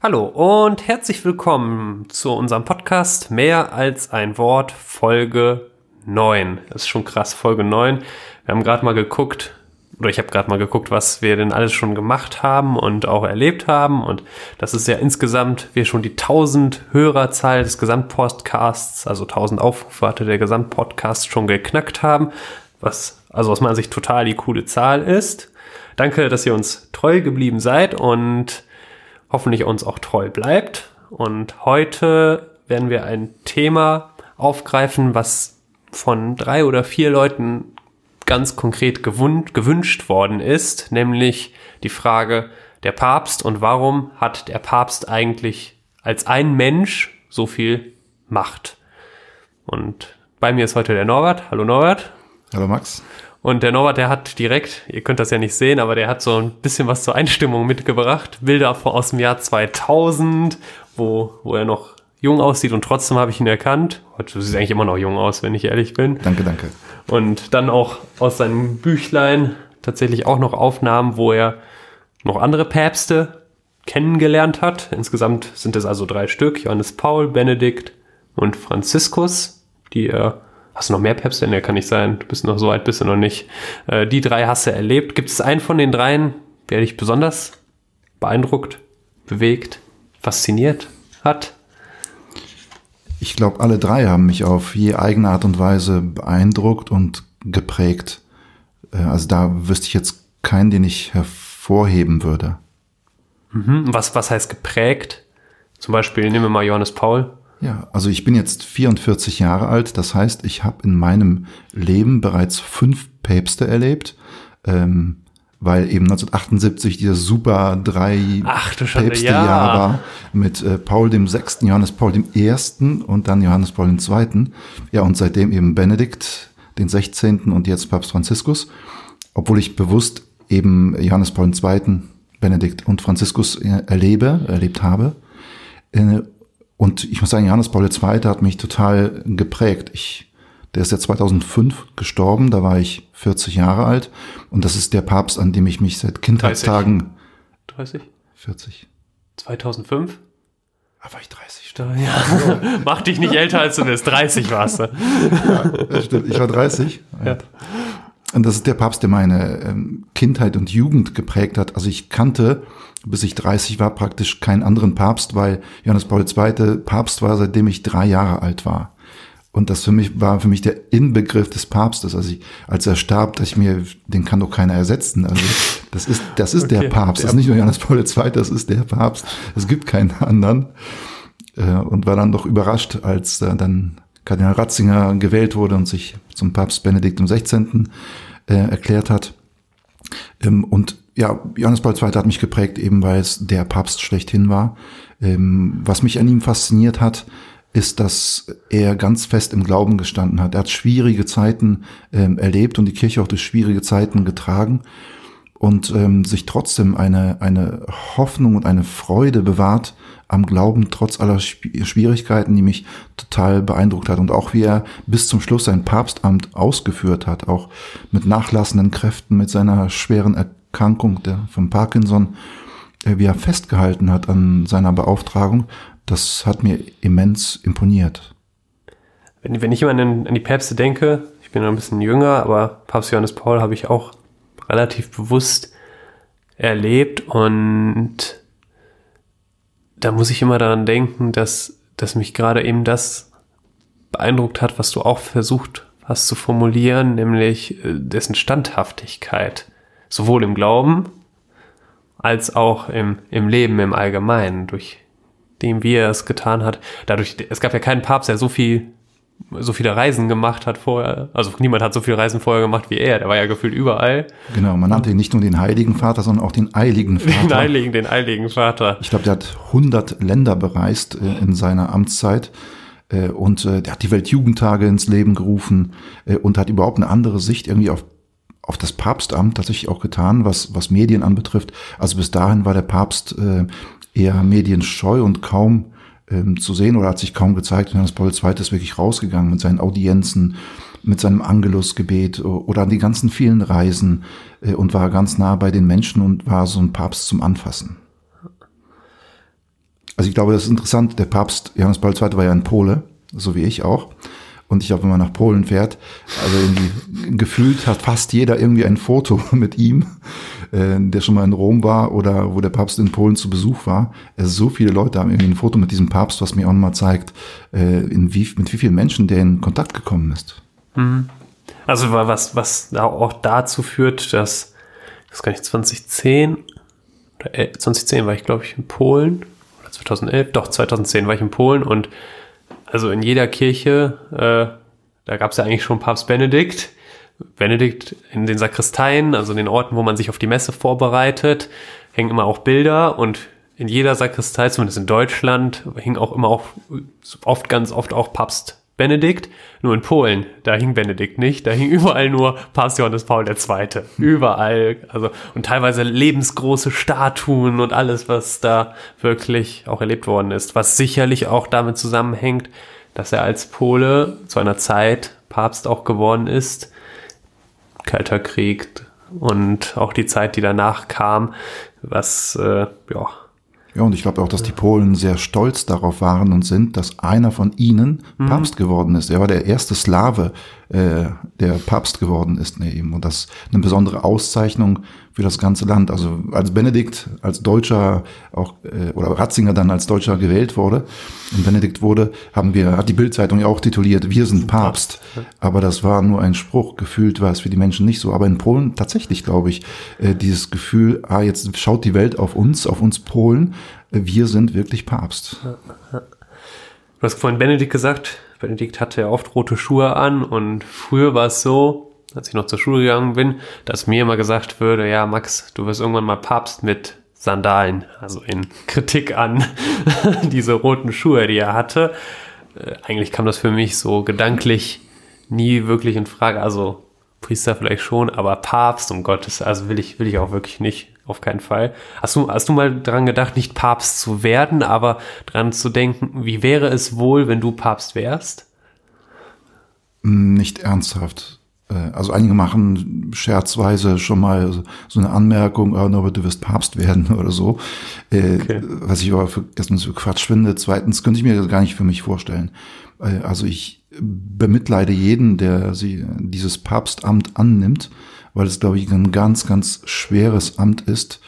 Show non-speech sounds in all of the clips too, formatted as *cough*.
Hallo und herzlich willkommen zu unserem Podcast Mehr als ein Wort, Folge 9. Das ist schon krass, Folge 9. Wir haben gerade mal geguckt, oder ich habe gerade mal geguckt, was wir denn alles schon gemacht haben und auch erlebt haben. Und das ist ja insgesamt, wir schon die 1000 Hörerzahl des Gesamtpodcasts, also 1000 Aufrufe hatte der Gesamtpodcast schon geknackt haben, was also aus meiner Sicht total die coole Zahl ist. Danke, dass ihr uns treu geblieben seid und hoffentlich uns auch treu bleibt. Und heute werden wir ein Thema aufgreifen, was von drei oder vier Leuten ganz konkret gewünscht worden ist, nämlich die Frage der Papst und warum hat der Papst eigentlich als ein Mensch so viel Macht? Und bei mir ist heute der Norbert. Hallo Norbert. Hallo Max. Und der Norbert, der hat direkt, ihr könnt das ja nicht sehen, aber der hat so ein bisschen was zur Einstimmung mitgebracht. Bilder aus dem Jahr 2000, wo, wo er noch jung aussieht und trotzdem habe ich ihn erkannt. Du siehst eigentlich immer noch jung aus, wenn ich ehrlich bin. Danke, danke. Und dann auch aus seinem Büchlein tatsächlich auch noch Aufnahmen, wo er noch andere Päpste kennengelernt hat. Insgesamt sind es also drei Stück. Johannes Paul, Benedikt und Franziskus, die er Hast du noch mehr Päpste? Ne, kann nicht sein. Du bist noch so weit, bist du noch nicht. Äh, die drei hast du erlebt. Gibt es einen von den dreien, der dich besonders beeindruckt, bewegt, fasziniert hat? Ich glaube, alle drei haben mich auf je eigene Art und Weise beeindruckt und geprägt. Äh, also da wüsste ich jetzt keinen, den ich hervorheben würde. Mhm. Was, was heißt geprägt? Zum Beispiel nehmen wir mal Johannes Paul. Ja, also ich bin jetzt 44 Jahre alt. Das heißt, ich habe in meinem Leben bereits fünf Päpste erlebt. Ähm, weil eben 1978 dieses super drei Päpste ja. Jahr war mit äh, Paul dem Sechsten, Johannes Paul dem Ersten und dann Johannes Paul dem Zweiten. Ja, und seitdem eben Benedikt den 16. und jetzt Papst Franziskus. Obwohl ich bewusst eben Johannes Paul II., Benedikt und Franziskus äh, erlebe, erlebt habe. Äh, und ich muss sagen, Johannes Paul II. hat mich total geprägt. Ich, der ist ja 2005 gestorben, da war ich 40 Jahre alt. Und das ist der Papst, an dem ich mich seit Kindheitstagen... 30? 40. 2005? Da war ich 30. Ja. *laughs* Mach dich nicht älter als du bist. 30 warst du. Ja, stimmt. Ich war 30. Ja. Und das ist der Papst, der meine ähm, Kindheit und Jugend geprägt hat. Also ich kannte, bis ich 30 war, praktisch keinen anderen Papst, weil Johannes Paul II. Papst war, seitdem ich drei Jahre alt war. Und das für mich war für mich der Inbegriff des Papstes. Also ich, als er starb, dachte ich mir, den kann doch keiner ersetzen. Also das ist, das ist okay. der Papst. Das ist nicht nur Johannes Paul II., das ist der Papst. Es gibt keinen anderen. Äh, und war dann doch überrascht, als dann Kardinal Ratzinger gewählt wurde und sich zum Papst Benedikt XVI. Äh, erklärt hat. Ähm, und ja, Johannes Paul II. hat mich geprägt, eben weil es der Papst schlechthin war. Ähm, was mich an ihm fasziniert hat, ist, dass er ganz fest im Glauben gestanden hat. Er hat schwierige Zeiten ähm, erlebt und die Kirche auch durch schwierige Zeiten getragen und ähm, sich trotzdem eine, eine Hoffnung und eine Freude bewahrt am Glauben, trotz aller Schwierigkeiten, die mich total beeindruckt hat. Und auch wie er bis zum Schluss sein Papstamt ausgeführt hat, auch mit nachlassenden Kräften, mit seiner schweren Erkrankung der, von Parkinson, äh, wie er festgehalten hat an seiner Beauftragung, das hat mir immens imponiert. Wenn, wenn ich immer an, an die Päpste denke, ich bin noch ein bisschen jünger, aber Papst Johannes Paul habe ich auch relativ bewusst erlebt und da muss ich immer daran denken, dass, dass mich gerade eben das beeindruckt hat, was du auch versucht hast zu formulieren, nämlich äh, dessen Standhaftigkeit, sowohl im Glauben als auch im, im Leben im Allgemeinen, durch dem, wie er es getan hat. Dadurch, es gab ja keinen Papst, der so viel so viele Reisen gemacht hat vorher. Also niemand hat so viele Reisen vorher gemacht wie er. Der war ja gefühlt überall. Genau, man nannte ihn nicht nur den Heiligen Vater, sondern auch den Eiligen *laughs* Vater. Den Heiligen, den Eiligen Vater. Ich glaube, der hat 100 Länder bereist äh, in seiner Amtszeit. Äh, und äh, der hat die Weltjugendtage ins Leben gerufen äh, und hat überhaupt eine andere Sicht irgendwie auf auf das Papstamt tatsächlich auch getan, was, was Medien anbetrifft. Also bis dahin war der Papst äh, eher medienscheu und kaum ähm, zu sehen oder hat sich kaum gezeigt. Johannes Paul II. ist wirklich rausgegangen mit seinen Audienzen, mit seinem Angelusgebet oder an die ganzen vielen Reisen äh, und war ganz nah bei den Menschen und war so ein Papst zum Anfassen. Also ich glaube, das ist interessant. Der Papst Johannes Paul II. war ja ein Pole, so wie ich auch. Und ich glaube, wenn man nach Polen fährt, also irgendwie gefühlt hat fast jeder irgendwie ein Foto *laughs* mit ihm, äh, der schon mal in Rom war oder wo der Papst in Polen zu Besuch war. Also so viele Leute haben irgendwie ein Foto mit diesem Papst, was mir auch nochmal zeigt, äh, in wie, mit wie vielen Menschen der in Kontakt gekommen ist. Mhm. Also was, was auch dazu führt, dass, das kann ich 2010, 2010 war ich glaube ich in Polen, oder 2011, doch 2010 war ich in Polen und also in jeder Kirche, äh, da gab es ja eigentlich schon Papst Benedikt. Benedikt in den Sakristeien, also in den Orten, wo man sich auf die Messe vorbereitet, hängen immer auch Bilder und in jeder Sakristei, zumindest in Deutschland, hing auch immer auch oft, ganz oft auch Papst Benedikt, nur in Polen, da hing Benedikt nicht, da hing überall nur Papst Johannes Paul II. Überall, also und teilweise lebensgroße Statuen und alles, was da wirklich auch erlebt worden ist, was sicherlich auch damit zusammenhängt, dass er als Pole zu einer Zeit Papst auch geworden ist, Kalter Krieg und auch die Zeit, die danach kam, was äh, ja ja, und ich glaube auch, dass die Polen sehr stolz darauf waren und sind, dass einer von ihnen mhm. Papst geworden ist. Er war der erste Slave, äh, der Papst geworden ist. Nee, eben. Und das eine besondere Auszeichnung für das ganze Land. Also als Benedikt als Deutscher auch äh, oder Ratzinger dann als Deutscher gewählt wurde und Benedikt wurde, haben wir hat die Bildzeitung ja auch tituliert: Wir sind Papst. Aber das war nur ein Spruch. Gefühlt war es für die Menschen nicht so. Aber in Polen tatsächlich, glaube ich, äh, dieses Gefühl: Ah, jetzt schaut die Welt auf uns, auf uns Polen. Wir sind wirklich Papst. Du hast vorhin Benedikt gesagt. Benedikt hatte ja oft rote Schuhe an und früher war es so, als ich noch zur Schule gegangen bin, dass mir immer gesagt würde, ja, Max, du wirst irgendwann mal Papst mit Sandalen, also in Kritik an *laughs* diese roten Schuhe, die er hatte. Äh, eigentlich kam das für mich so gedanklich nie wirklich in Frage. Also Priester vielleicht schon, aber Papst, um Gottes, also will ich, will ich auch wirklich nicht, auf keinen Fall. Hast du, hast du mal dran gedacht, nicht Papst zu werden, aber dran zu denken, wie wäre es wohl, wenn du Papst wärst? Nicht ernsthaft. Äh, also einige machen scherzweise schon mal so eine Anmerkung, oh, aber du wirst Papst werden *laughs* oder so. Äh, okay. Was ich aber für, erstens für Quatsch finde. Zweitens könnte ich mir das gar nicht für mich vorstellen. Äh, also ich bemitleide jeden, der sie dieses Papstamt annimmt, weil es, glaube ich, ein ganz, ganz schweres Amt ist.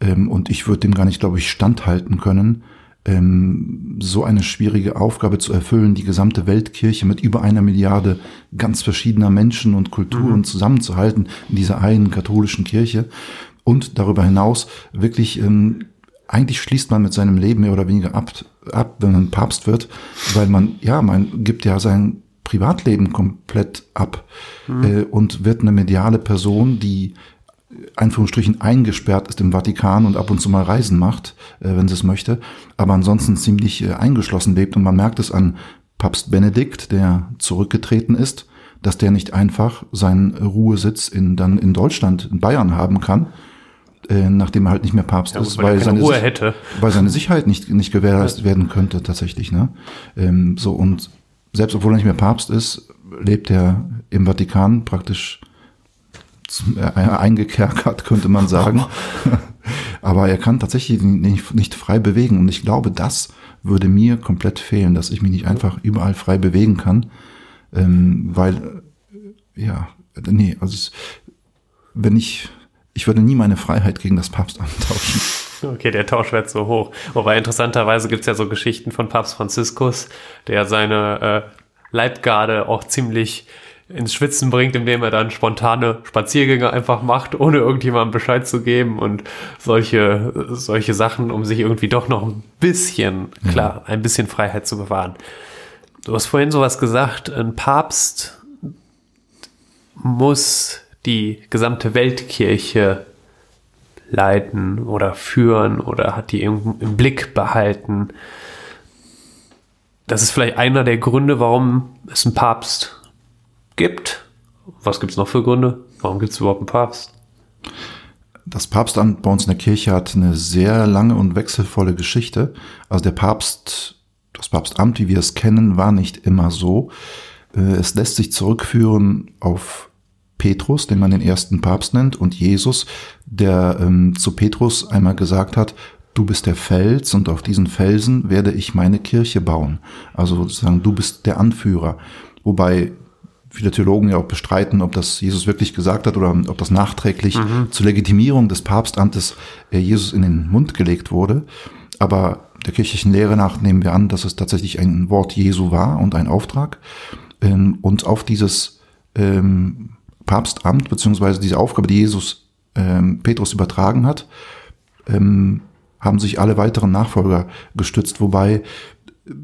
Ähm, und ich würde dem gar nicht, glaube ich, standhalten können ähm, so eine schwierige Aufgabe zu erfüllen, die gesamte Weltkirche mit über einer Milliarde ganz verschiedener Menschen und Kulturen mhm. zusammenzuhalten in dieser einen katholischen Kirche. Und darüber hinaus wirklich, ähm, eigentlich schließt man mit seinem Leben mehr oder weniger ab, ab, wenn man Papst wird, weil man, ja, man gibt ja sein Privatleben komplett ab mhm. äh, und wird eine mediale Person, die Einführungsstrichen eingesperrt ist im Vatikan und ab und zu mal Reisen macht, äh, wenn sie es möchte, aber ansonsten ziemlich äh, eingeschlossen lebt. Und man merkt es an Papst Benedikt, der zurückgetreten ist, dass der nicht einfach seinen Ruhesitz in, dann in Deutschland, in Bayern haben kann, äh, nachdem er halt nicht mehr Papst ja, ist, weil, seine, weil seine Sicherheit nicht, nicht gewährleistet werden könnte tatsächlich. Ne? Ähm, so und selbst obwohl er nicht mehr Papst ist, lebt er im Vatikan praktisch äh, eingekerkert, könnte man sagen. *laughs* Aber er kann tatsächlich nicht, nicht frei bewegen. Und ich glaube, das würde mir komplett fehlen, dass ich mich nicht einfach überall frei bewegen kann. Ähm, weil, äh, ja, nee, also es, wenn ich, ich würde nie meine Freiheit gegen das Papstamt *laughs* tauschen. *laughs* Okay, der Tausch wird so hoch. Wobei interessanterweise gibt's ja so Geschichten von Papst Franziskus, der seine äh, Leibgarde auch ziemlich ins Schwitzen bringt, indem er dann spontane Spaziergänge einfach macht, ohne irgendjemandem Bescheid zu geben und solche, solche Sachen, um sich irgendwie doch noch ein bisschen, klar, ein bisschen Freiheit zu bewahren. Du hast vorhin sowas gesagt, ein Papst muss die gesamte Weltkirche leiten oder führen oder hat die im, Blick behalten. Das ist vielleicht einer der Gründe, warum es einen Papst gibt. Was gibt es noch für Gründe? Warum gibt es überhaupt einen Papst? Das Papstamt bei uns in der Kirche hat eine sehr lange und wechselvolle Geschichte. Also der Papst, das Papstamt, wie wir es kennen, war nicht immer so. Äh, es lässt sich zurückführen auf Petrus, den man den ersten Papst nennt, und Jesus, der ähm, zu Petrus einmal gesagt hat, du bist der Fels und auf diesen Felsen werde ich meine Kirche bauen. Also sozusagen, du bist der Anführer. Wobei viele Theologen ja auch bestreiten, ob das Jesus wirklich gesagt hat oder ob das nachträglich mhm. zur Legitimierung des Papstamtes äh, Jesus in den Mund gelegt wurde. Aber der kirchlichen Lehre nach nehmen wir an, dass es tatsächlich ein Wort Jesu war und ein Auftrag. Ähm, und auf dieses ähm, Papstamt beziehungsweise diese Aufgabe, die Jesus ähm, Petrus übertragen hat, haben sich alle weiteren Nachfolger gestützt, wobei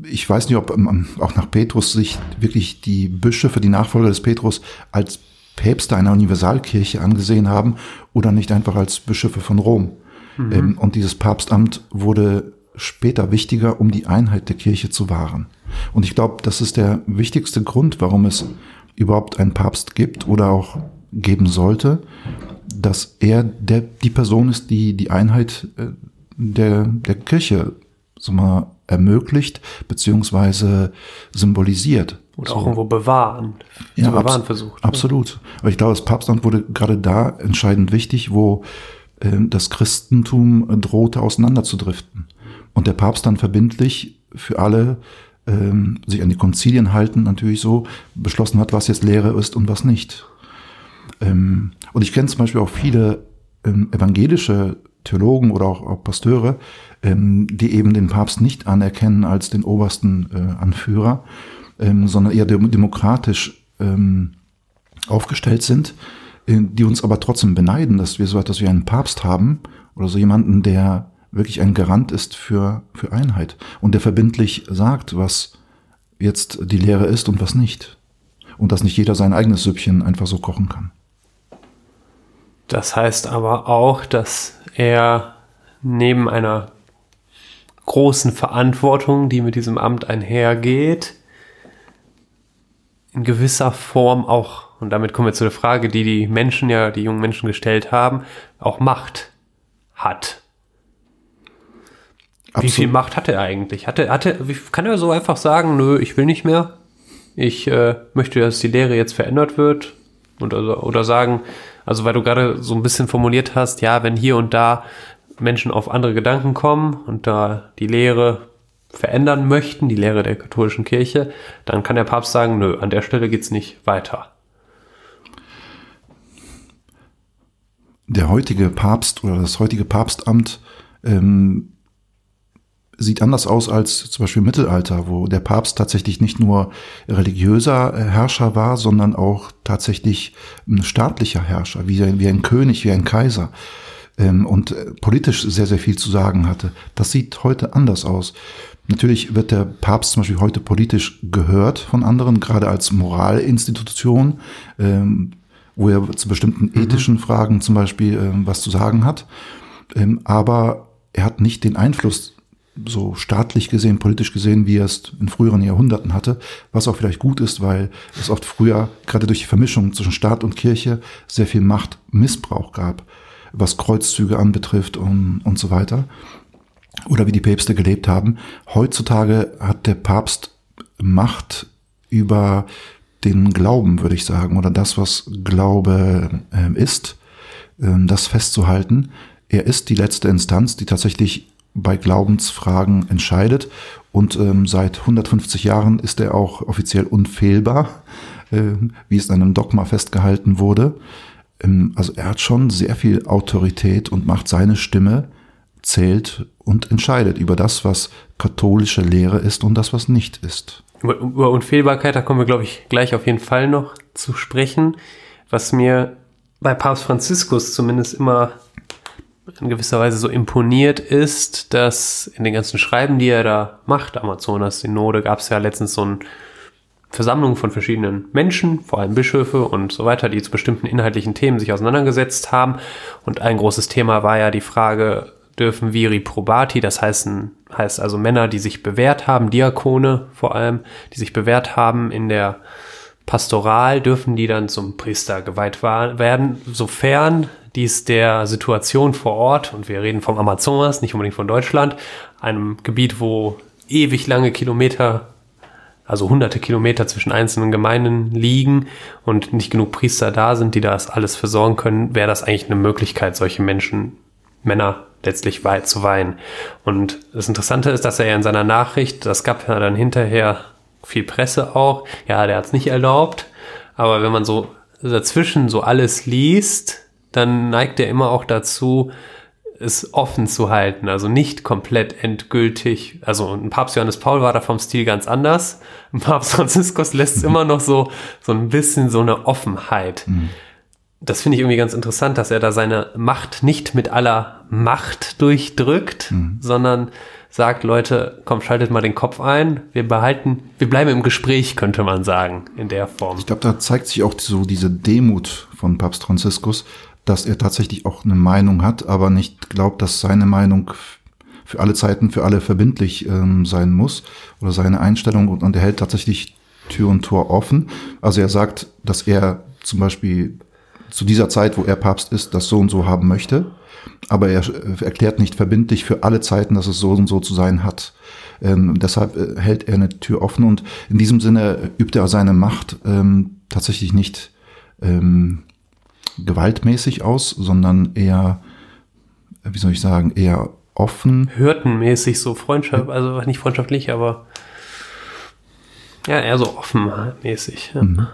ich weiß nicht, ob auch nach Petrus sich wirklich die Bischöfe, die Nachfolger des Petrus als Päpste einer Universalkirche angesehen haben oder nicht einfach als Bischöfe von Rom. Mhm. Und dieses Papstamt wurde später wichtiger, um die Einheit der Kirche zu wahren. Und ich glaube, das ist der wichtigste Grund, warum es überhaupt einen Papst gibt oder auch geben sollte, dass er der, die Person ist, die die Einheit äh, der, der Kirche so mal ermöglicht beziehungsweise symbolisiert. Oder so. auch irgendwo bewahren, ja, bewahren abs versucht. Absolut. Aber ich glaube, das Papstamt wurde gerade da entscheidend wichtig, wo äh, das Christentum drohte auseinanderzudriften und der Papst dann verbindlich für alle ähm, sich an die Konzilien halten, natürlich so, beschlossen hat, was jetzt Lehre ist und was nicht. Ähm, und ich kenne zum Beispiel auch viele ähm, evangelische Theologen oder auch, auch Pasteure, ähm, die eben den Papst nicht anerkennen als den obersten äh, Anführer, ähm, sondern eher dem, demokratisch ähm, aufgestellt sind, äh, die uns aber trotzdem beneiden, dass wir so etwas wie einen Papst haben oder so jemanden, der wirklich ein Garant ist für, für Einheit und der verbindlich sagt, was jetzt die Lehre ist und was nicht. Und dass nicht jeder sein eigenes Süppchen einfach so kochen kann. Das heißt aber auch, dass er neben einer großen Verantwortung, die mit diesem Amt einhergeht, in gewisser Form auch, und damit kommen wir zu der Frage, die die Menschen ja, die jungen Menschen gestellt haben, auch Macht hat. Absolut. Wie viel Macht hat er eigentlich? Hatte, hatte, kann er so einfach sagen, nö, ich will nicht mehr? Ich äh, möchte, dass die Lehre jetzt verändert wird? Und also, oder sagen, also weil du gerade so ein bisschen formuliert hast, ja, wenn hier und da Menschen auf andere Gedanken kommen und da die Lehre verändern möchten, die Lehre der katholischen Kirche, dann kann der Papst sagen, nö, an der Stelle geht's nicht weiter. Der heutige Papst oder das heutige Papstamt ähm, sieht anders aus als zum Beispiel im Mittelalter, wo der Papst tatsächlich nicht nur religiöser äh, Herrscher war, sondern auch tatsächlich ein staatlicher Herrscher, wie ein, wie ein König, wie ein Kaiser ähm, und äh, politisch sehr, sehr viel zu sagen hatte. Das sieht heute anders aus. Natürlich wird der Papst zum Beispiel heute politisch gehört von anderen, gerade als Moralinstitution, ähm, wo er zu bestimmten mhm. ethischen Fragen zum Beispiel ähm, was zu sagen hat. Aber er hat nicht den Einfluss so staatlich gesehen, politisch gesehen, wie er es in früheren Jahrhunderten hatte, was auch vielleicht gut ist, weil es oft früher, gerade durch die Vermischung zwischen Staat und Kirche, sehr viel Machtmissbrauch gab, was Kreuzzüge anbetrifft und, und so weiter. Oder wie die Päpste gelebt haben. Heutzutage hat der Papst Macht über den Glauben, würde ich sagen, oder das, was Glaube äh, ist, äh, das festzuhalten. Er ist die letzte Instanz, die tatsächlich bei Glaubensfragen entscheidet. Und ähm, seit 150 Jahren ist er auch offiziell unfehlbar, äh, wie es in einem Dogma festgehalten wurde. Ähm, also er hat schon sehr viel Autorität und macht seine Stimme, zählt und entscheidet über das, was katholische Lehre ist und das, was nicht ist. Über, über Unfehlbarkeit, da kommen wir, glaube ich, gleich auf jeden Fall noch zu sprechen. Was mir bei Papst Franziskus zumindest immer in gewisser Weise so imponiert ist, dass in den ganzen Schreiben, die er da macht, Amazonas Synode, gab es ja letztens so eine Versammlung von verschiedenen Menschen, vor allem Bischöfe und so weiter, die zu bestimmten inhaltlichen Themen sich auseinandergesetzt haben. Und ein großes Thema war ja die Frage, dürfen Viri probati, das heißt, heißt also Männer, die sich bewährt haben, Diakone vor allem, die sich bewährt haben in der Pastoral, dürfen die dann zum Priester geweiht werden, sofern dies der Situation vor Ort, und wir reden vom Amazonas, nicht unbedingt von Deutschland, einem Gebiet, wo ewig lange Kilometer, also hunderte Kilometer zwischen einzelnen Gemeinden liegen und nicht genug Priester da sind, die das alles versorgen können, wäre das eigentlich eine Möglichkeit, solche Menschen Männer letztlich zu weihen. Und das Interessante ist, dass er in seiner Nachricht, das gab ja dann hinterher viel Presse auch, ja, der hat es nicht erlaubt, aber wenn man so dazwischen so alles liest, dann neigt er immer auch dazu, es offen zu halten, also nicht komplett endgültig. Also ein Papst Johannes Paul war da vom Stil ganz anders. Ein *laughs* Papst Franziskus lässt mhm. immer noch so, so ein bisschen so eine Offenheit. Mhm. Das finde ich irgendwie ganz interessant, dass er da seine Macht nicht mit aller Macht durchdrückt, mhm. sondern sagt, Leute, komm, schaltet mal den Kopf ein. Wir behalten, wir bleiben im Gespräch, könnte man sagen, in der Form. Ich glaube, da zeigt sich auch so diese Demut von Papst Franziskus, dass er tatsächlich auch eine Meinung hat, aber nicht glaubt, dass seine Meinung für alle Zeiten, für alle verbindlich ähm, sein muss oder seine Einstellung und, und er hält tatsächlich Tür und Tor offen. Also er sagt, dass er zum Beispiel zu dieser Zeit, wo er Papst ist, das so und so haben möchte aber er äh, erklärt nicht verbindlich für alle Zeiten, dass es so und so zu sein hat. Ähm, deshalb äh, hält er eine Tür offen und in diesem Sinne übt er seine Macht ähm, tatsächlich nicht ähm, gewaltmäßig aus, sondern eher, wie soll ich sagen, eher offen. Hürdenmäßig, so Freundschaft, also nicht freundschaftlich, aber ja, eher so offenmäßig. Ja. Mhm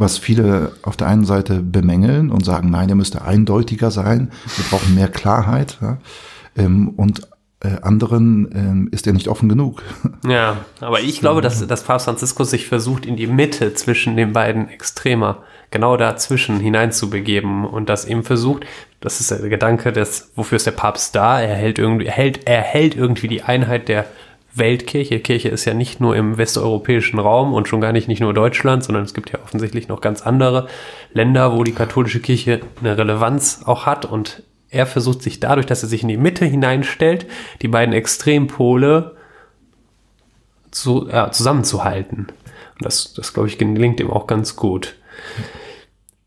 was viele auf der einen Seite bemängeln und sagen, nein, er müsste eindeutiger sein, wir brauchen mehr Klarheit. Ja? Ähm, und äh, anderen ähm, ist er nicht offen genug. Ja, aber ich *laughs* glaube, dass, dass Papst Franziskus sich versucht, in die Mitte zwischen den beiden Extremer, genau dazwischen hineinzubegeben und das eben versucht, das ist der Gedanke des, wofür ist der Papst da? Er hält irgendwie, er hält, er hält irgendwie die Einheit der Weltkirche. Kirche ist ja nicht nur im westeuropäischen Raum und schon gar nicht nicht nur Deutschland, sondern es gibt ja offensichtlich noch ganz andere Länder, wo die katholische Kirche eine Relevanz auch hat und er versucht sich dadurch, dass er sich in die Mitte hineinstellt, die beiden Extrempole zu, ja, zusammenzuhalten. Und das, das glaube ich, gelingt ihm auch ganz gut.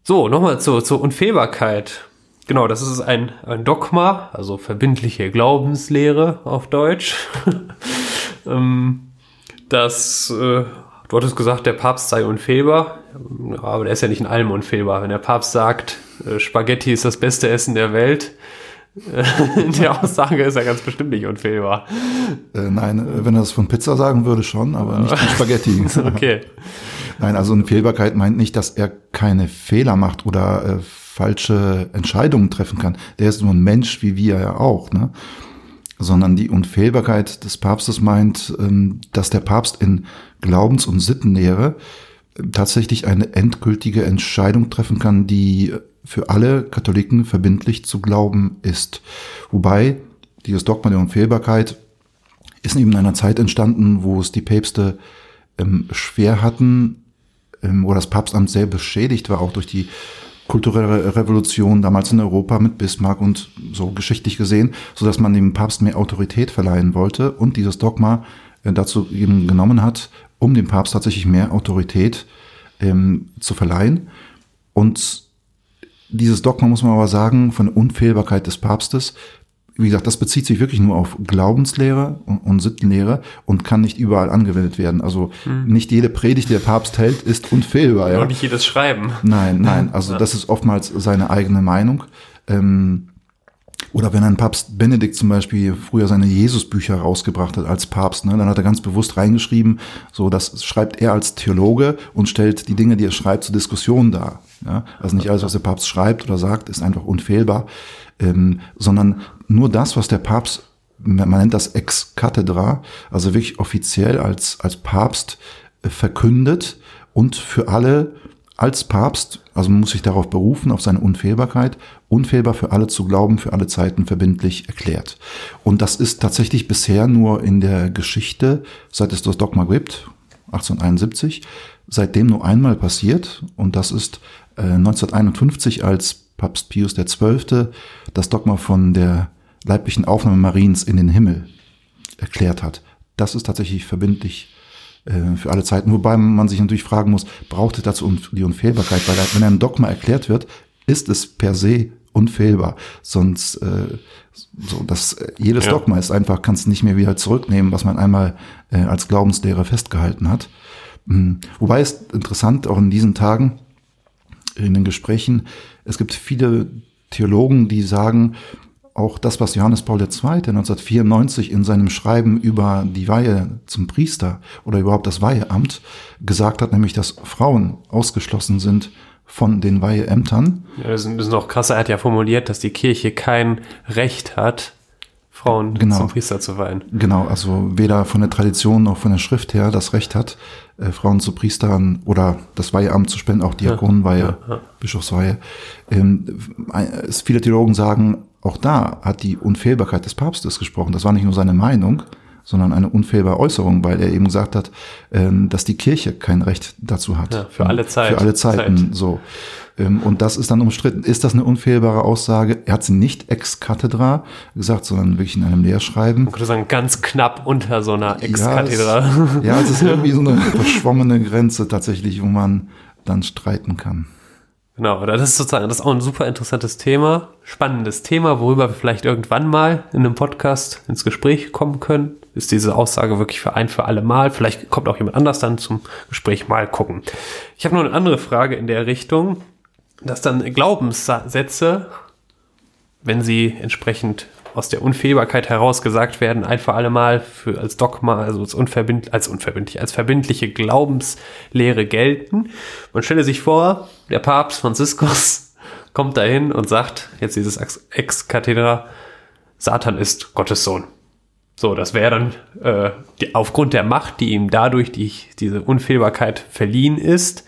So, nochmal zur, zur Unfehlbarkeit. Genau, das ist ein, ein Dogma, also verbindliche Glaubenslehre auf Deutsch. *laughs* ähm, dass, äh, du hattest gesagt, der Papst sei unfehlbar, aber der ist ja nicht in allem unfehlbar. Wenn der Papst sagt, äh, Spaghetti ist das beste Essen der Welt, äh, *laughs* die Aussage ist ja ganz bestimmt nicht unfehlbar. Äh, nein, äh, wenn er das von Pizza sagen würde, schon, aber nicht von Spaghetti. *laughs* okay. *laughs* Nein, also Unfehlbarkeit meint nicht, dass er keine Fehler macht oder äh, falsche Entscheidungen treffen kann. Der ist nur ein Mensch wie wir ja auch. Ne? Sondern die Unfehlbarkeit des Papstes meint, ähm, dass der Papst in Glaubens- und Sittenlehre äh, tatsächlich eine endgültige Entscheidung treffen kann, die für alle Katholiken verbindlich zu glauben ist. Wobei dieses Dogma der Unfehlbarkeit ist eben in einer Zeit entstanden, wo es die Päpste ähm, schwer hatten, ähm, wo das Papstamt sehr beschädigt war, auch durch die kulturelle Revolution damals in Europa mit Bismarck und so geschichtlich gesehen, so dass man dem Papst mehr Autorität verleihen wollte und dieses Dogma äh, dazu eben genommen hat, um dem Papst tatsächlich mehr Autorität ähm, zu verleihen. Und dieses Dogma muss man aber sagen, von der Unfehlbarkeit des Papstes wie gesagt, das bezieht sich wirklich nur auf Glaubenslehre und, und Sittenlehre und kann nicht überall angewendet werden. Also hm. nicht jede Predigt, die der Papst hält, ist unfehlbar. Ja? Und nicht jedes Schreiben. Nein, nein. *laughs* Also ja. das ist oftmals seine eigene Meinung. Ähm, oder wenn ein Papst Benedikt zum Beispiel früher seine Jesusbücher rausgebracht hat als Papst, ne, dann hat er ganz bewusst reingeschrieben, so das schreibt er als Theologe und stellt die Dinge, die er schreibt, zur Diskussion dar. Ja? Also nicht alles, was der Papst schreibt oder sagt, ist einfach unfehlbar, ähm, sondern nur das, was der Papst, man nennt das ex cathedra, also wirklich offiziell als, als Papst äh, verkündet und für alle als Papst, also man muss sich darauf berufen, auf seine Unfehlbarkeit, unfehlbar für alle zu glauben, für alle Zeiten verbindlich erklärt. Und das ist tatsächlich bisher nur in der Geschichte, seit es das Dogma gibt, 1871, seitdem nur einmal passiert. Und das ist äh, 1951, als Papst Pius XII. das Dogma von der leiblichen Aufnahme Mariens in den Himmel erklärt hat. Das ist tatsächlich verbindlich äh, für alle Zeiten. Wobei man sich natürlich fragen muss, braucht es dazu die Unfehlbarkeit? Weil wenn ein Dogma erklärt wird, ist es per se unfehlbar. Sonst äh, so, dass äh, jedes ja. Dogma ist einfach, kannst nicht mehr wieder zurücknehmen, was man einmal äh, als Glaubenslehre festgehalten hat. Mhm. Wobei es interessant auch in diesen Tagen in den Gesprächen, es gibt viele Theologen, die sagen, auch das, was Johannes Paul II. 1994 in seinem Schreiben über die Weihe zum Priester oder überhaupt das Weiheamt gesagt hat, nämlich dass Frauen ausgeschlossen sind von den Weiheämtern. Ja, das ist noch krasser. Er hat ja formuliert, dass die Kirche kein Recht hat, Frauen Genau. zum Priester zu weihen. Genau, also weder von der Tradition noch von der Schrift her das Recht hat, äh, Frauen zu Priestern oder das Weiheamt zu spenden, auch Diakonenweihe, Ja, ja. Bischofsweihe. Ähm, viele Theologen sagen, auch da hat die Unfehlbarkeit des Papstes gesprochen. Das war nicht nur seine Meinung, sondern eine unfehlbare Äußerung, weil er eben gesagt hat, ähm, dass die Kirche kein Recht dazu hat. Ja, für alle Zeit- Für alle Zeiten, Zeit. so. Ähm, Und das ist dann umstritten. Ist das eine unfehlbare Aussage? Er hat sie nicht ex cathedra gesagt, sondern wirklich in einem Lehrschreiben. Man könnte sagen, ganz knapp unter so einer Ja, Ex-Kathedra. es- Ja, es ist *laughs* irgendwie so eine verschwommene Grenze tatsächlich, wo man dann streiten kann. Genau, das ist sozusagen, das ist auch ein super interessantes Thema, spannendes Thema, worüber wir vielleicht irgendwann mal in einem Podcast ins Gespräch kommen können. Ist diese Aussage wirklich für ein für alle Mal? Vielleicht kommt auch jemand anders dann zum Gespräch mal gucken. Ich habe noch eine andere Frage in der Richtung, dass dann Glaubenssätze, wenn sie entsprechend aus der Unfehlbarkeit heraus gesagt werden, ein für alle Mal für, als Dogma, also als, unverbind, als unverbindlich, als verbindliche Glaubenslehre gelten. Man stelle sich vor, der Papst Franziskus *laughs* kommt dahin und sagt, jetzt dieses Ex- Ex-Kathedra, Satan ist Gottes Sohn. So, das wäre dann äh, die, aufgrund der Macht, die ihm dadurch die, diese Unfehlbarkeit verliehen ist,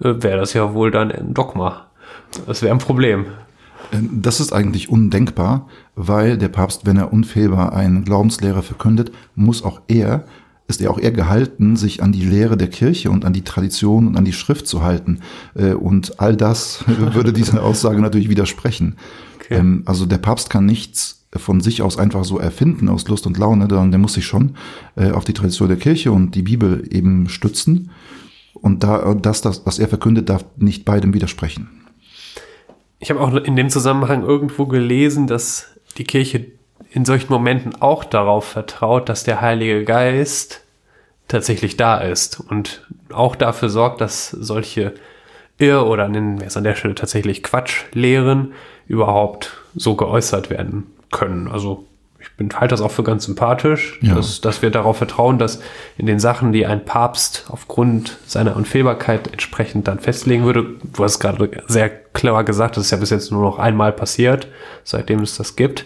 äh, wäre das ja wohl dann ein Dogma. Das wäre ein Problem. Das ist eigentlich undenkbar, weil der Papst, wenn er unfehlbar eine Glaubenslehre verkündet, muss auch er, ist er auch er gehalten, sich an die Lehre der Kirche und an die Tradition und an die Schrift zu halten. Äh, Und all das *laughs* würde dieser Aussage natürlich widersprechen. Okay. Ähm, Also der Papst kann nichts von sich aus einfach so erfinden aus Lust und Laune, sondern der muss sich schon äh, auf die Tradition der Kirche und die Bibel eben stützen. Und da, das, das, was er verkündet, darf nicht beidem widersprechen. Ich habe auch in dem Zusammenhang irgendwo gelesen, dass die Kirche in solchen Momenten auch darauf vertraut, dass der Heilige Geist tatsächlich da ist und auch dafür sorgt, dass solche Irr- oder nennen wir es an der Stelle tatsächlich Quatschlehren überhaupt so geäußert werden können. Also bin halte das auch für ganz sympathisch, Ja. dass, dass wir darauf vertrauen, dass in den Sachen, die ein Papst aufgrund seiner Unfehlbarkeit entsprechend dann festlegen würde, du hast gerade sehr clever gesagt, das ist ja bis jetzt nur noch einmal passiert, seitdem es das gibt,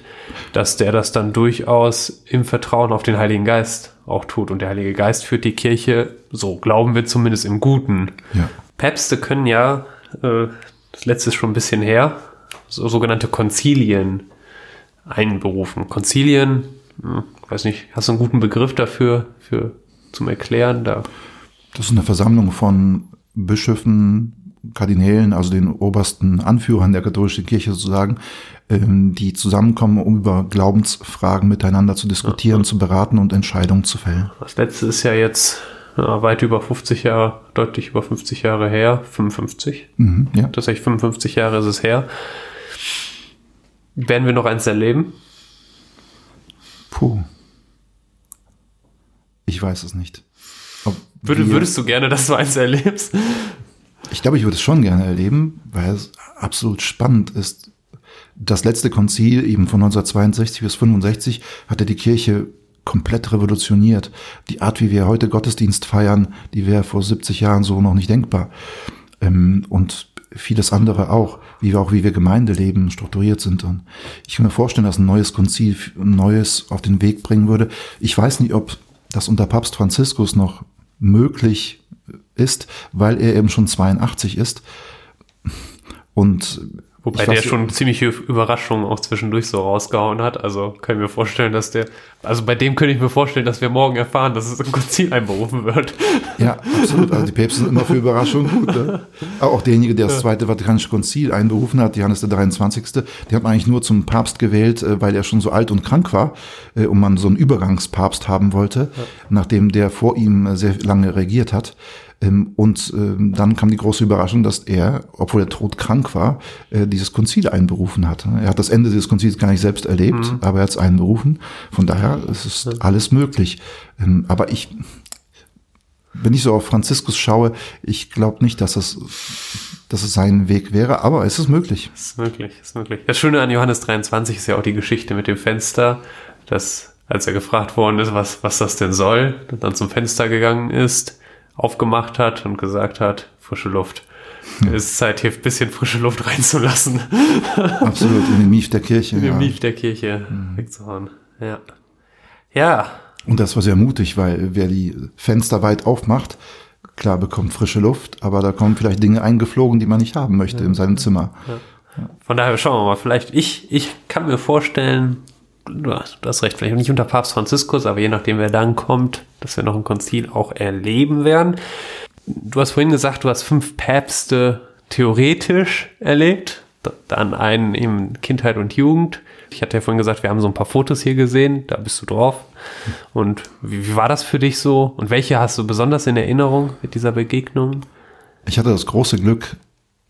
dass der das dann durchaus im Vertrauen auf den Heiligen Geist auch tut. Und der Heilige Geist führt die Kirche, so glauben wir zumindest im Guten. Ja. Päpste können ja, äh, das letzte ist schon ein bisschen her, so sogenannte Konzilien einberufen. Konzilien, hm, weiß nicht, hast du einen guten Begriff dafür, für, zum Erklären? Da, Das ist eine Versammlung von Bischöfen, Kardinälen, also den obersten Anführern der katholischen Kirche sozusagen, ähm, die zusammenkommen, um über Glaubensfragen miteinander zu diskutieren, zu beraten und Entscheidungen zu fällen. das letzte ist ja jetzt ja, weit über 50 Jahre, deutlich über 50 Jahre her, 55. Mhm, ja. Tatsächlich 55 Jahre ist es her. Werden wir noch eins erleben? Puh. Ich weiß es nicht. Würde, würdest du gerne, dass du eins erlebst? Ich glaube, ich würde es schon gerne erleben, weil es absolut spannend ist. Das letzte Konzil eben von 1962 bis 65 hatte die Kirche komplett revolutioniert. Die Art, wie wir heute Gottesdienst feiern, die wäre vor 70 Jahren so noch nicht denkbar. Ähm, und vieles andere auch, wie wir auch wie wir Gemeindeleben strukturiert sind. Und ich kann mir vorstellen, dass ein neues Konzil ein Neues auf den Weg bringen würde. Ich weiß nicht, ob das unter Papst Franziskus noch möglich ist, weil er eben schon 82 ist. Und Wobei der schon ziemliche Überraschungen auch zwischendurch so rausgehauen hat. Also kann ich mir vorstellen, dass der, also bei dem könnte ich mir vorstellen, dass wir morgen erfahren, dass es ein Konzil einberufen wird. Ja, absolut. Also die Päpste sind immer für Überraschungen gut. Ne? Auch derjenige, der das Zweite Vatikanische Konzil einberufen hat, Johannes der 23., der hat man eigentlich nur zum Papst gewählt, äh, weil er schon so alt und krank war äh, und man so einen Übergangspapst haben wollte, nachdem der vor ihm äh, sehr lange regiert hat. Ähm, Und ähm, dann kam die große Überraschung, dass er, obwohl er todkrank war, äh, dieses Konzil einberufen hat. Er hat das Ende des Konzils gar nicht selbst erlebt, aber er hat es einberufen. Von daher ist es alles möglich. Ähm, Aber ich, wenn ich so auf Franziskus schaue, ich glaube nicht, dass das dass es sein Weg wäre, aber es ist möglich. Es ist möglich, es ist möglich. Das Schöne an Johannes 23 ist ja auch die Geschichte mit dem Fenster, dass als er gefragt worden ist, was, was das denn soll, dann zum Fenster gegangen ist, aufgemacht hat und gesagt hat, frische Luft. Ja. Es ist Zeit, hier ein bisschen frische Luft *laughs* reinzulassen. Absolut, in den Mief der Kirche. In den ja. Mief der Kirche mhm. wegzuhauen. Ja. Ja. Und das war sehr mutig, weil wer die Fenster weit aufmacht, klar bekommt frische Luft, aber da kommen vielleicht Dinge eingeflogen, die man nicht haben möchte ja. in seinem Zimmer. Ja. Von daher schauen wir mal, vielleicht ich, ich kann mir vorstellen, du hast, recht, vielleicht nicht unter Papst Franziskus, aber je nachdem, wer dann kommt, dass wir noch ein Konzil auch erleben werden. Du hast vorhin gesagt, du hast fünf Päpste theoretisch erlebt, dann einen in Kindheit und Jugend. Ich hatte ja vorhin gesagt, wir haben so ein paar Fotos hier gesehen, da bist du drauf. Und wie, wie war das für dich so? Und welche hast du besonders in Erinnerung mit dieser Begegnung? Ich hatte das große Glück,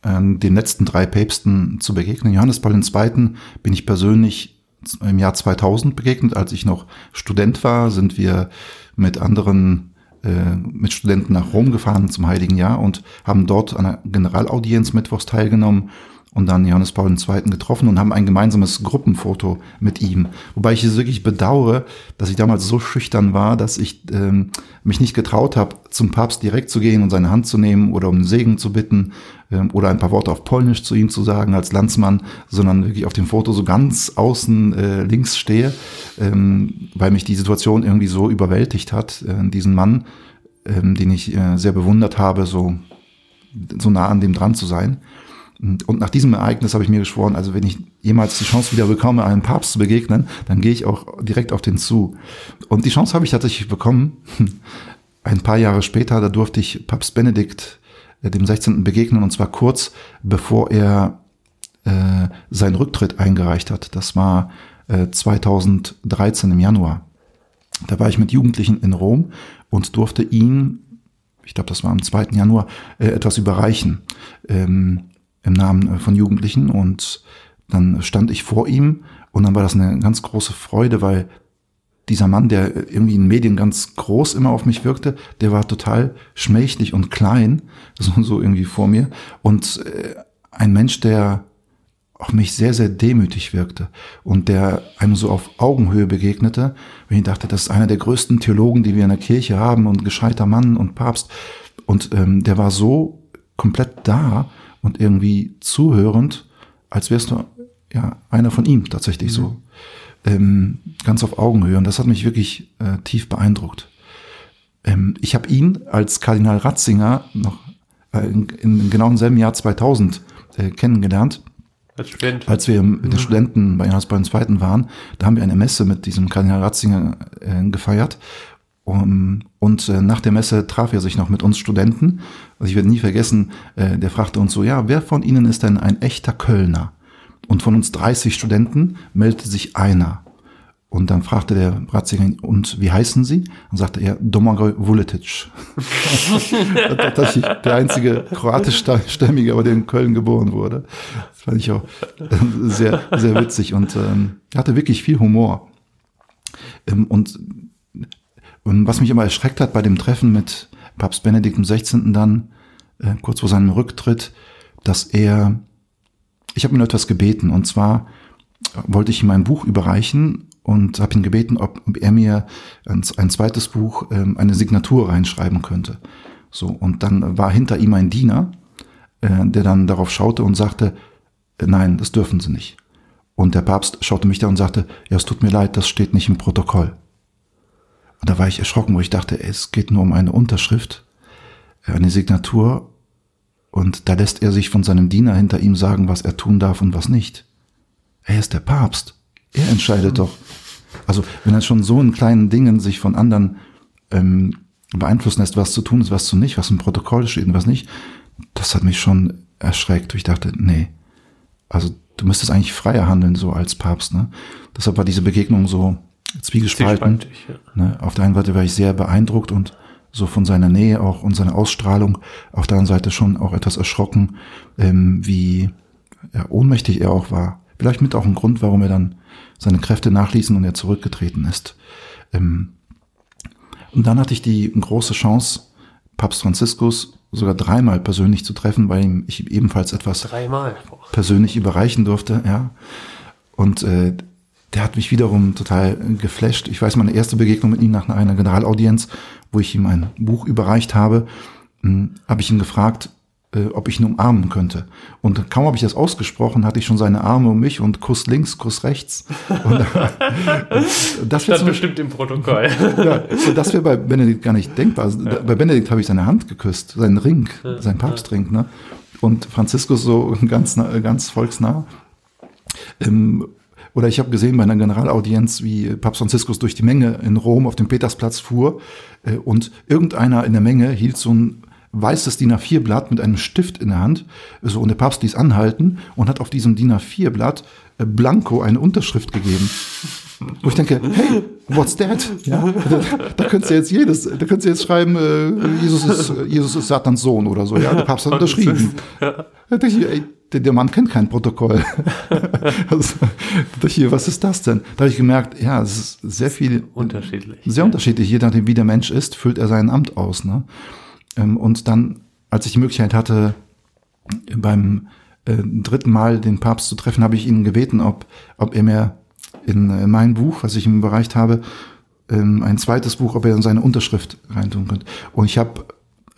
den letzten drei Päpsten zu begegnen. Johannes Paul II. bin ich persönlich im Jahr 2000 begegnet, als ich noch Student war, sind wir mit anderen äh, mit Studenten nach Rom gefahren zum Heiligen Jahr und haben dort an einer Generalaudienz mittwochs teilgenommen und dann Johannes Paul II. getroffen und haben ein gemeinsames Gruppenfoto mit ihm. Wobei ich es wirklich bedauere, dass ich damals so schüchtern war, dass ich ähm, mich nicht getraut habe, zum Papst direkt zu gehen und seine Hand zu nehmen oder um einen Segen zu bitten ähm, oder ein paar Worte auf Polnisch zu ihm zu sagen als Landsmann, sondern wirklich auf dem Foto so ganz außen äh, links stehe, ähm, weil mich die Situation irgendwie so überwältigt hat, äh, diesen Mann, ähm, den ich äh, sehr bewundert habe, so, so nah an dem dran zu sein. Und nach diesem Ereignis habe ich mir geschworen, also wenn ich jemals die Chance wieder bekomme, einem Papst zu begegnen, dann gehe ich auch direkt auf den zu. Und die Chance habe ich tatsächlich bekommen. *laughs* Ein paar Jahre später, da durfte ich Papst Benedikt äh, dem 16. begegnen, und zwar kurz bevor er äh, seinen Rücktritt eingereicht hat. Das war äh, 2013 im Januar. Da war ich mit Jugendlichen in Rom und durfte ihn, ich glaube, das war am 2. Januar, äh, etwas überreichen. Ähm, im Namen äh, von Jugendlichen und dann stand ich vor ihm und dann war das eine ganz große Freude, weil dieser Mann, der irgendwie in Medien ganz groß immer auf mich wirkte, der war total schmächtig und klein, *laughs* so, so irgendwie vor mir und äh, ein Mensch, der auch mich sehr, sehr demütig wirkte und der einem so auf Augenhöhe begegnete, wenn ich dachte, das ist einer der größten Theologen, die wir in der Kirche haben und gescheiter Mann und Papst und ähm, der war so komplett da und irgendwie zuhörend, als wärst du ja einer von ihm tatsächlich mhm. so. Ähm, ganz auf Augenhöhe. Und das hat mich wirklich äh, tief beeindruckt. Ähm, ich habe ihn als Kardinal Ratzinger noch äh, in, in genau im selben Jahr 2000 äh, kennengelernt. Als Student. Als wir mit den mhm. Studenten bei Johannes Paul II. waren, da haben wir eine Messe mit diesem Kardinal Ratzinger äh, gefeiert. Um, und äh, nach der Messe traf er sich noch mit uns Studenten. Also ich werde nie vergessen, äh, der fragte uns so, ja, wer von Ihnen ist denn ein echter Kölner? Und von uns 30 Studenten meldete sich einer. Und dann fragte der Ratzinger, und wie heißen Sie? Und sagte er, Domagoj Vuletic. *laughs* Tatsächlich der einzige kroatischstämmige, aber der in Köln geboren wurde. Das fand ich auch sehr, sehr witzig und ähm, hatte wirklich viel Humor. Ähm, und und was mich immer erschreckt hat bei dem Treffen mit Papst Benedikt XVI. dann, äh, kurz vor seinem Rücktritt, dass er, ich habe ihn etwas gebeten, und zwar wollte ich ihm ein Buch überreichen und habe ihn gebeten, ob, er mir ein, ein zweites Buch, ähm, eine Signatur reinschreiben könnte. So, und dann war hinter ihm ein Diener, äh, der dann darauf schaute und sagte, äh, nein, das dürfen Sie nicht. Und der Papst schaute mich da und sagte, ja, es tut mir leid, das steht nicht im Protokoll. Und da war ich erschrocken, wo ich dachte, es geht nur um eine Unterschrift, äh, eine Signatur. Und da lässt er sich von seinem Diener hinter ihm sagen, was er tun darf und was nicht. Er ist der Papst. Er entscheidet doch. Also wenn er schon so in kleinen Dingen sich von anderen ähm, beeinflussen lässt, was zu tun ist, was zu nicht, was im Protokoll steht und was nicht, das hat mich schon erschreckt. Ich dachte, nee, also du müsstest eigentlich freier handeln so als Papst. Ne? Deshalb war diese Begegnung so zwiegespalten. Ja. Ne, auf der einen Seite war ich sehr beeindruckt und so von seiner Nähe auch und seiner Ausstrahlung. Auf der anderen Seite schon auch etwas erschrocken, ähm, wie ja, ohnmächtig er auch war. Vielleicht mit auch ein Grund, warum er dann seine Kräfte nachließen und er zurückgetreten ist. Ähm, und dann hatte ich die große Chance, Papst Franziskus sogar dreimal persönlich zu treffen, weil ihm ich ihm ebenfalls etwas Dreimal. persönlich überreichen durfte, ja. Und äh, der hat mich wiederum total geflasht. Ich weiß, meine erste Begegnung mit ihm nach einer Generalaudienz, wo ich ihm ein Buch überreicht habe, hm, habe ich ihn gefragt, äh, ob ich ihn umarmen könnte. Und kaum habe ich das ausgesprochen, hatte ich schon seine Arme um mich und Kuss links, Kuss rechts. Und, *laughs* das Stand bestimmt im Protokoll. *laughs* ja, das wäre bei Benedikt gar nicht denkbar. Also, ja. Bei Benedikt habe ich seine Hand geküsst, seinen Ring, ja. seinen Papstring. Ne? Und Franziskus so *laughs* ganz, ganz volksnah. Ähm, oder ich habe gesehen bei einer Generalaudienz, wie Papst Franziskus durch die Menge in Rom auf dem Petersplatz fuhr äh, und irgendeiner in der Menge hielt so ein weißes DIN A4-Blatt mit einem Stift in der Hand. So, und der Papst ließ anhalten und hat auf diesem DIN A4-Blatt äh, blanko eine Unterschrift gegeben. Wo ich denke, hey, what's that? Ja, da, da könntest du jetzt jedes, da könntest du jetzt schreiben, äh, Jesus ist, Jesus ist Satans Sohn oder so, ja. Der Papst hat unterschrieben. Da dachte ich, ey, der, der Mann kennt kein Protokoll. *laughs* also, hier, was ist das denn? Da habe ich gemerkt, ja, es ist sehr viel unterschiedlich. Sehr unterschiedlich. Je nachdem, wie der Mensch ist, füllt er sein Amt aus. Ne? Ähm, und dann, als ich die Möglichkeit hatte, beim äh, dritten Mal den Papst zu treffen, habe ich ihn gebeten, ob, ob er mir in äh, mein Buch, was ich ihm überreicht habe, ähm, ein zweites Buch, ob er seine Unterschrift reintun könnte. Und ich habe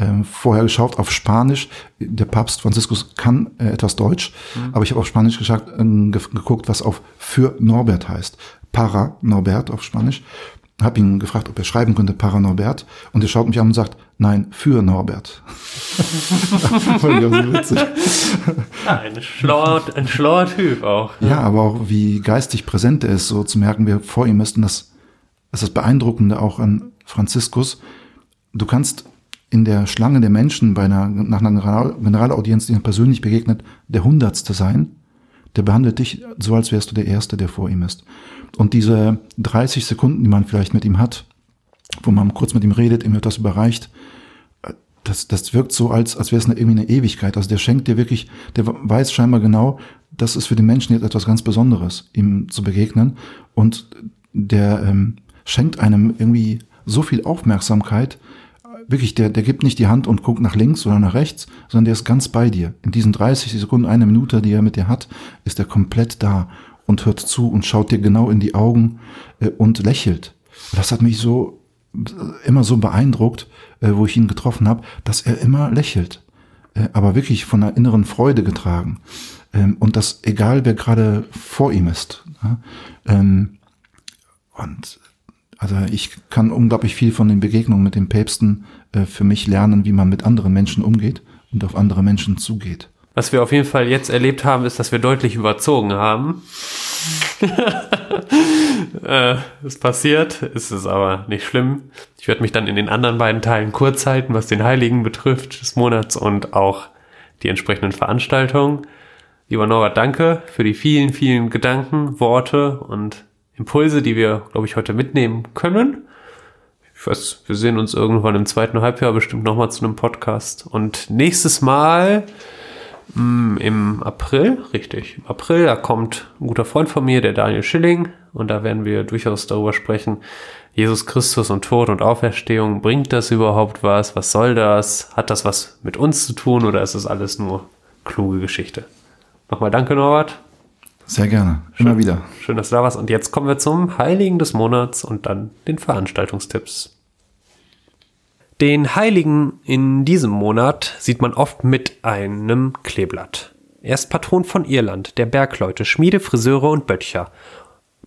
ähm, vorher geschaut auf Spanisch. Der Papst Franziskus kann äh, etwas Deutsch, mhm. aber ich habe auf Spanisch geschaut, äh, geguckt, was auf für Norbert heißt. Para Norbert auf Spanisch. Habe ihn gefragt, ob er schreiben könnte, Para Norbert. Und er schaut mich an und sagt, nein, für Norbert. *laughs* Ja, ein schlauer, ein schlauer Typ auch. Ja. ja, aber auch wie geistig präsent er ist, so zu merken, wir vor ihm ist. Und das, das ist das Beeindruckende auch an Franziskus. Du kannst in der Schlange der Menschen bei einer, nach einer Generalaudienz, die ihm persönlich begegnet, der Hundertste sein. Der behandelt dich so, als wärst du der Erste, der vor ihm ist. Und diese 30 Sekunden, die man vielleicht mit ihm hat, wo man kurz mit ihm redet, ihm etwas überreicht, das, das wirkt so, als, als wäre es eine, irgendwie eine Ewigkeit. Also der schenkt dir wirklich, der weiß scheinbar genau, das ist für den Menschen jetzt etwas ganz Besonderes, ihm zu begegnen. Und der ähm, schenkt einem irgendwie so viel Aufmerksamkeit, wirklich, der, der gibt nicht die Hand und guckt nach links oder nach rechts, sondern der ist ganz bei dir. In diesen 30 Sekunden, eine Minute, die er mit dir hat, ist er komplett da und hört zu und schaut dir genau in die Augen äh, und lächelt. Das hat mich so äh, immer so beeindruckt, äh, wo ich ihn getroffen habe, dass er immer lächelt, äh, aber wirklich von einer inneren Freude getragen. Ähm, und das egal, wer gerade vor ihm ist. Ja? Ähm, und also ich kann unglaublich viel von den Begegnungen mit den Päpsten äh, für mich lernen, wie man mit anderen Menschen umgeht und auf andere Menschen zugeht. Was wir auf jeden Fall jetzt erlebt haben, ist, dass wir deutlich überzogen haben. *laughs* äh, ist passiert, ist es aber nicht schlimm. Ich werde mich dann in den anderen beiden Teilen kurz halten, was den Heiligen betrifft des Monats und auch die entsprechenden Veranstaltungen. Lieber Norbert, danke für die vielen, vielen Gedanken, Worte und Impulse, die wir, glaube ich, heute mitnehmen können. Ich weiß, wir sehen uns irgendwann im zweiten Halbjahr bestimmt nochmal zu einem Podcast. Und nächstes Mal mh, mm, im April, richtig, im April, da kommt ein guter Freund von mir, der Daniel Schilling. Und da werden wir durchaus darüber sprechen, Jesus Christus und Tod und Auferstehung, bringt das überhaupt was? Was soll das? Hat das was mit uns zu tun oder ist das alles nur kluge Geschichte? Nochmal danke, Norbert. Sehr gerne. Immer schön, wieder. Schön, dass du da warst. Und jetzt kommen wir zum Heiligen des Monats und dann den Veranstaltungstipps. Den Heiligen in diesem Monat sieht man oft mit einem Kleeblatt. Er ist Patron von Irland, der Bergleute, Schmiede, Friseure und Böttcher.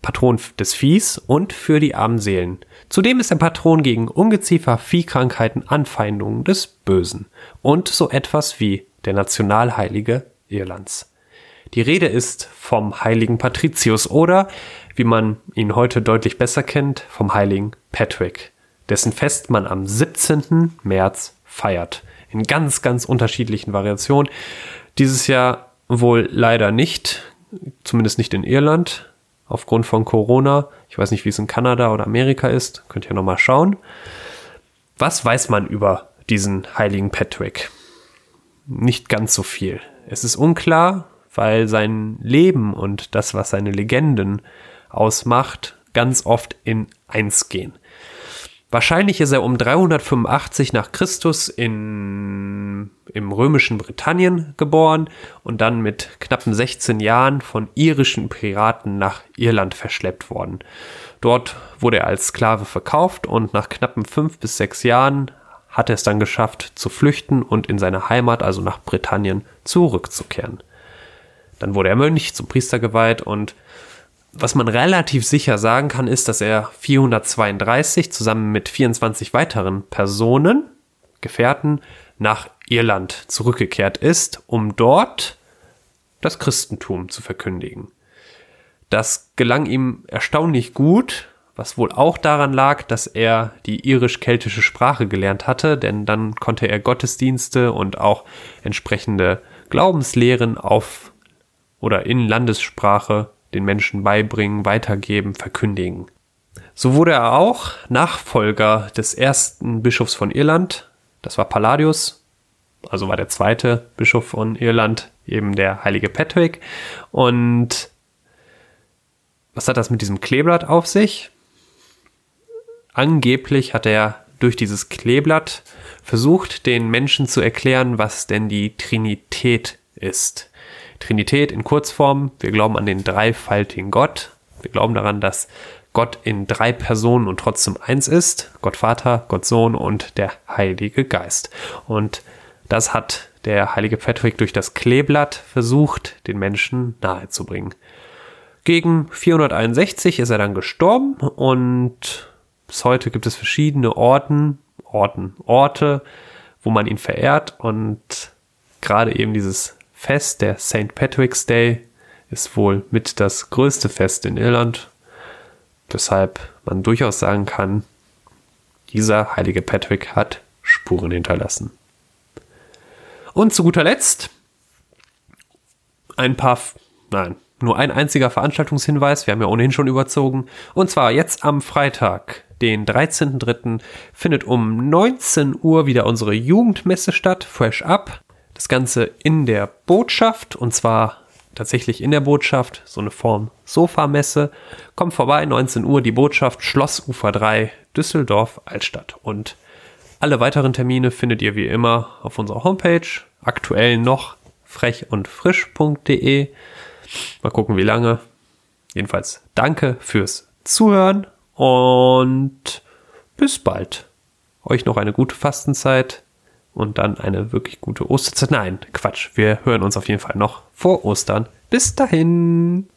Patron des Viehs und für die armen Seelen. Zudem ist er Patron gegen Ungeziefer, Viehkrankheiten, Anfeindungen des Bösen und so etwas wie der Nationalheilige Irlands. Die Rede ist vom heiligen Patricius oder, wie man ihn heute deutlich besser kennt, vom heiligen Patrick, dessen Fest man am 17. März feiert. In ganz, ganz unterschiedlichen Variationen. Dieses Jahr wohl leider nicht, zumindest nicht in Irland, aufgrund von Corona. Ich weiß nicht, wie es in Kanada oder Amerika ist. Könnt ihr nochmal schauen. Was weiß man über diesen heiligen Patrick? Nicht ganz so viel. Es ist unklar, weil sein Leben und das, was seine Legenden ausmacht, ganz oft in eins gehen. Wahrscheinlich ist er um 385 nach Christus in, im römischen Britannien geboren und dann mit knappen 16 Jahren von irischen Piraten nach Irland verschleppt worden. Dort wurde er als Sklave verkauft und nach knappen fünf bis sechs Jahren hat er es dann geschafft zu flüchten und in seine Heimat, also nach Britannien, zurückzukehren. Dann wurde er Mönch zum Priester geweiht und was man relativ sicher sagen kann, ist, dass er 432 zusammen mit 24 weiteren Personen, Gefährten, nach Irland zurückgekehrt ist, um dort das Christentum zu verkündigen. Das gelang ihm erstaunlich gut, was wohl auch daran lag, dass er die irisch-keltische Sprache gelernt hatte, denn dann konnte er Gottesdienste und auch entsprechende Glaubenslehren auf oder in Landessprache den Menschen beibringen, weitergeben, verkündigen. So wurde er auch Nachfolger des ersten Bischofs von Irland, das war Palladius, also war der zweite Bischof von Irland, eben der heilige Patrick. Und was hat das mit diesem Kleeblatt auf sich? Angeblich hat er durch dieses Kleeblatt versucht, den Menschen zu erklären, was denn die Trinität ist. Trinität in Kurzform. Wir glauben an den dreifaltigen Gott. Wir glauben daran, dass Gott in drei Personen und trotzdem eins ist. Gott Vater, Gott Sohn und der Heilige Geist. Und das hat der heilige Patrick durch das Kleeblatt versucht, den Menschen nahezubringen. Gegen 461 ist er dann gestorben und bis heute gibt es verschiedene Orten, Orten, Orte, wo man ihn verehrt und gerade eben dieses Fest, der St. Patrick's Day, ist wohl mit das größte Fest in Irland, weshalb man durchaus sagen kann, dieser heilige Patrick hat Spuren hinterlassen. Und zu guter Letzt ein paar, nein, nur ein einziger Veranstaltungshinweis, wir haben ja ohnehin schon überzogen, und zwar jetzt am Freitag, den 13.03. findet um 19 Uhr wieder unsere Jugendmesse statt, Fresh Up. Das Ganze in der Botschaft und zwar tatsächlich in der Botschaft, so eine Form Sofamesse. Kommt vorbei, 19 Uhr, die Botschaft, Schlossufer 3, Düsseldorf, Altstadt. Und alle weiteren Termine findet ihr wie immer auf unserer Homepage, aktuell noch frech und frisch.de. Mal gucken, wie lange. Jedenfalls danke fürs Zuhören und bis bald. Euch noch eine gute Fastenzeit und dann eine wirklich gute Osterzeit. Nein, Quatsch. Wir hören uns auf jeden Fall noch vor Ostern. Bis dahin.